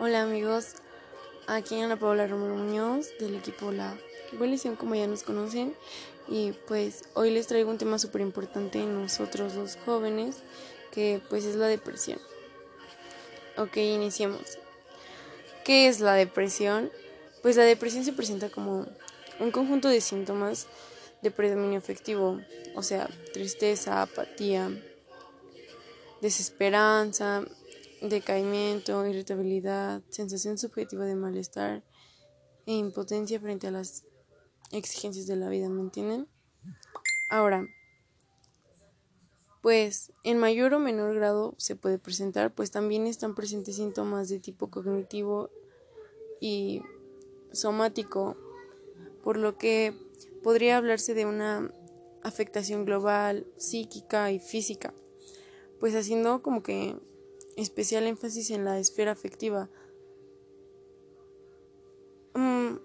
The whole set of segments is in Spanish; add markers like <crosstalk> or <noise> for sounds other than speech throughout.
Hola amigos, aquí Ana Paula Romero Muñoz del equipo La Coalición como ya nos conocen y pues hoy les traigo un tema súper importante en nosotros los jóvenes que pues es la depresión. Ok, iniciemos. ¿Qué es la depresión? Pues la depresión se presenta como un conjunto de síntomas de predominio afectivo, o sea, tristeza, apatía, desesperanza, decaimiento, irritabilidad, sensación subjetiva de malestar e impotencia frente a las exigencias de la vida, ¿me entienden? Ahora, pues en mayor o menor grado se puede presentar, pues también están presentes síntomas de tipo cognitivo y somático, por lo que podría hablarse de una afectación global, psíquica y física, pues haciendo como que especial énfasis en la esfera afectiva. Mm.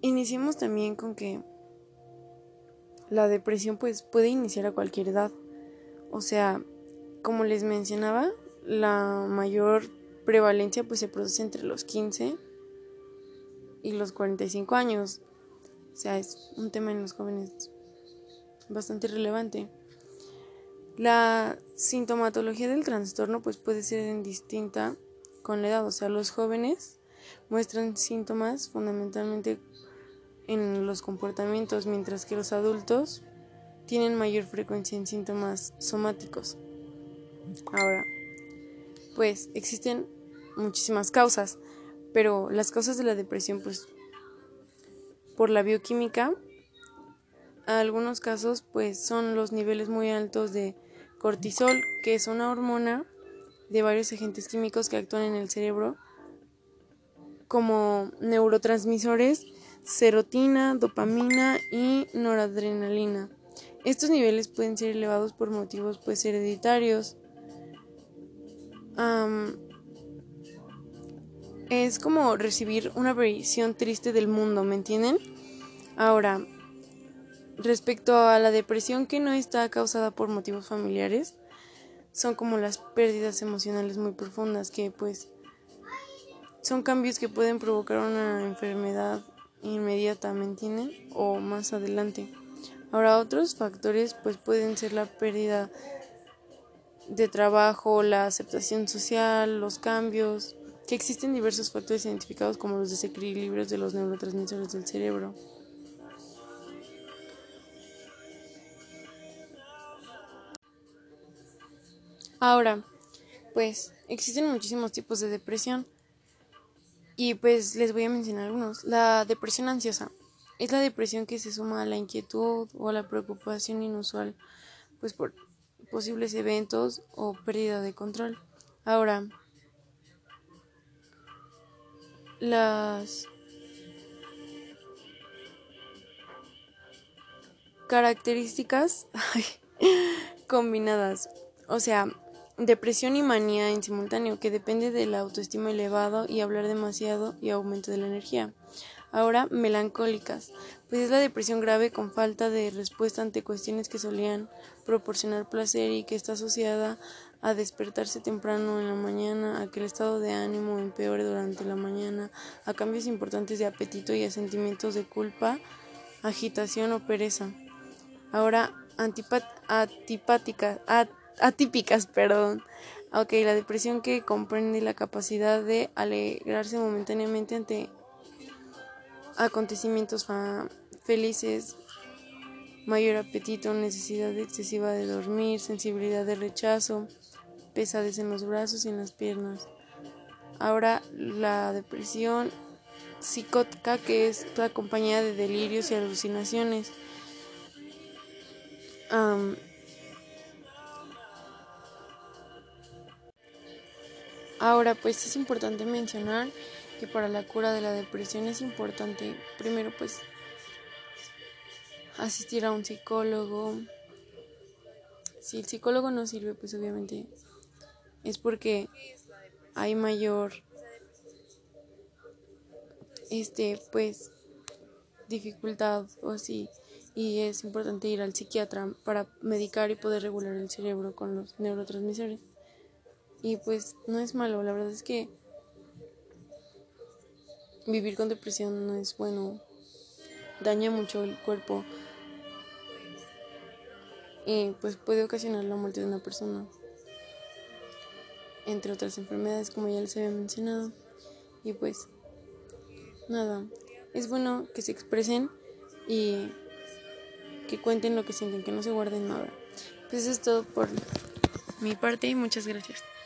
Iniciemos también con que la depresión pues puede iniciar a cualquier edad. O sea, como les mencionaba, la mayor prevalencia pues se produce entre los 15 y los 45 años. O sea, es un tema en los jóvenes bastante relevante. La sintomatología del trastorno pues puede ser distinta con la edad, o sea, los jóvenes muestran síntomas fundamentalmente en los comportamientos, mientras que los adultos tienen mayor frecuencia en síntomas somáticos. Ahora, pues existen muchísimas causas, pero las causas de la depresión pues por la bioquímica, algunos casos pues son los niveles muy altos de cortisol, que es una hormona de varios agentes químicos que actúan en el cerebro como neurotransmisores, serotina, dopamina y noradrenalina. Estos niveles pueden ser elevados por motivos pues hereditarios. es como recibir una visión triste del mundo, ¿me entienden? Ahora, Respecto a la depresión que no está causada por motivos familiares, son como las pérdidas emocionales muy profundas que pues son cambios que pueden provocar una enfermedad inmediata, ¿me entienden? O más adelante. Ahora otros factores pues pueden ser la pérdida de trabajo, la aceptación social, los cambios, que existen diversos factores identificados como los desequilibrios de los neurotransmisores del cerebro. Ahora, pues existen muchísimos tipos de depresión y pues les voy a mencionar algunos. La depresión ansiosa es la depresión que se suma a la inquietud o a la preocupación inusual pues por posibles eventos o pérdida de control. Ahora, las características <laughs> combinadas, o sea, depresión y manía en simultáneo, que depende de la autoestima elevado y hablar demasiado y aumento de la energía. Ahora, melancólicas, pues es la depresión grave con falta de respuesta ante cuestiones que solían proporcionar placer y que está asociada a despertarse temprano en la mañana, a que el estado de ánimo empeore durante la mañana, a cambios importantes de apetito y a sentimientos de culpa, agitación o pereza. Ahora, antipáticas, atípicas, perdón. Ok, la depresión que comprende la capacidad de alegrarse momentáneamente ante acontecimientos felices, mayor apetito, necesidad excesiva de dormir, sensibilidad de rechazo, pesadez en los brazos y en las piernas. Ahora la depresión psicótica que es acompañada de delirios y alucinaciones. Ahora, pues es importante mencionar que para la cura de la depresión es importante, primero, pues asistir a un psicólogo. Si el psicólogo no sirve, pues obviamente es porque hay mayor, este, pues, dificultad o así. Y es importante ir al psiquiatra para medicar y poder regular el cerebro con los neurotransmisores. Y pues no es malo, la verdad es que vivir con depresión no es bueno, daña mucho el cuerpo y pues puede ocasionar la muerte de una persona, entre otras enfermedades como ya les había mencionado. Y pues nada, es bueno que se expresen y que cuenten lo que sienten, que no se guarden nada. Pues eso es todo por mi parte y muchas gracias.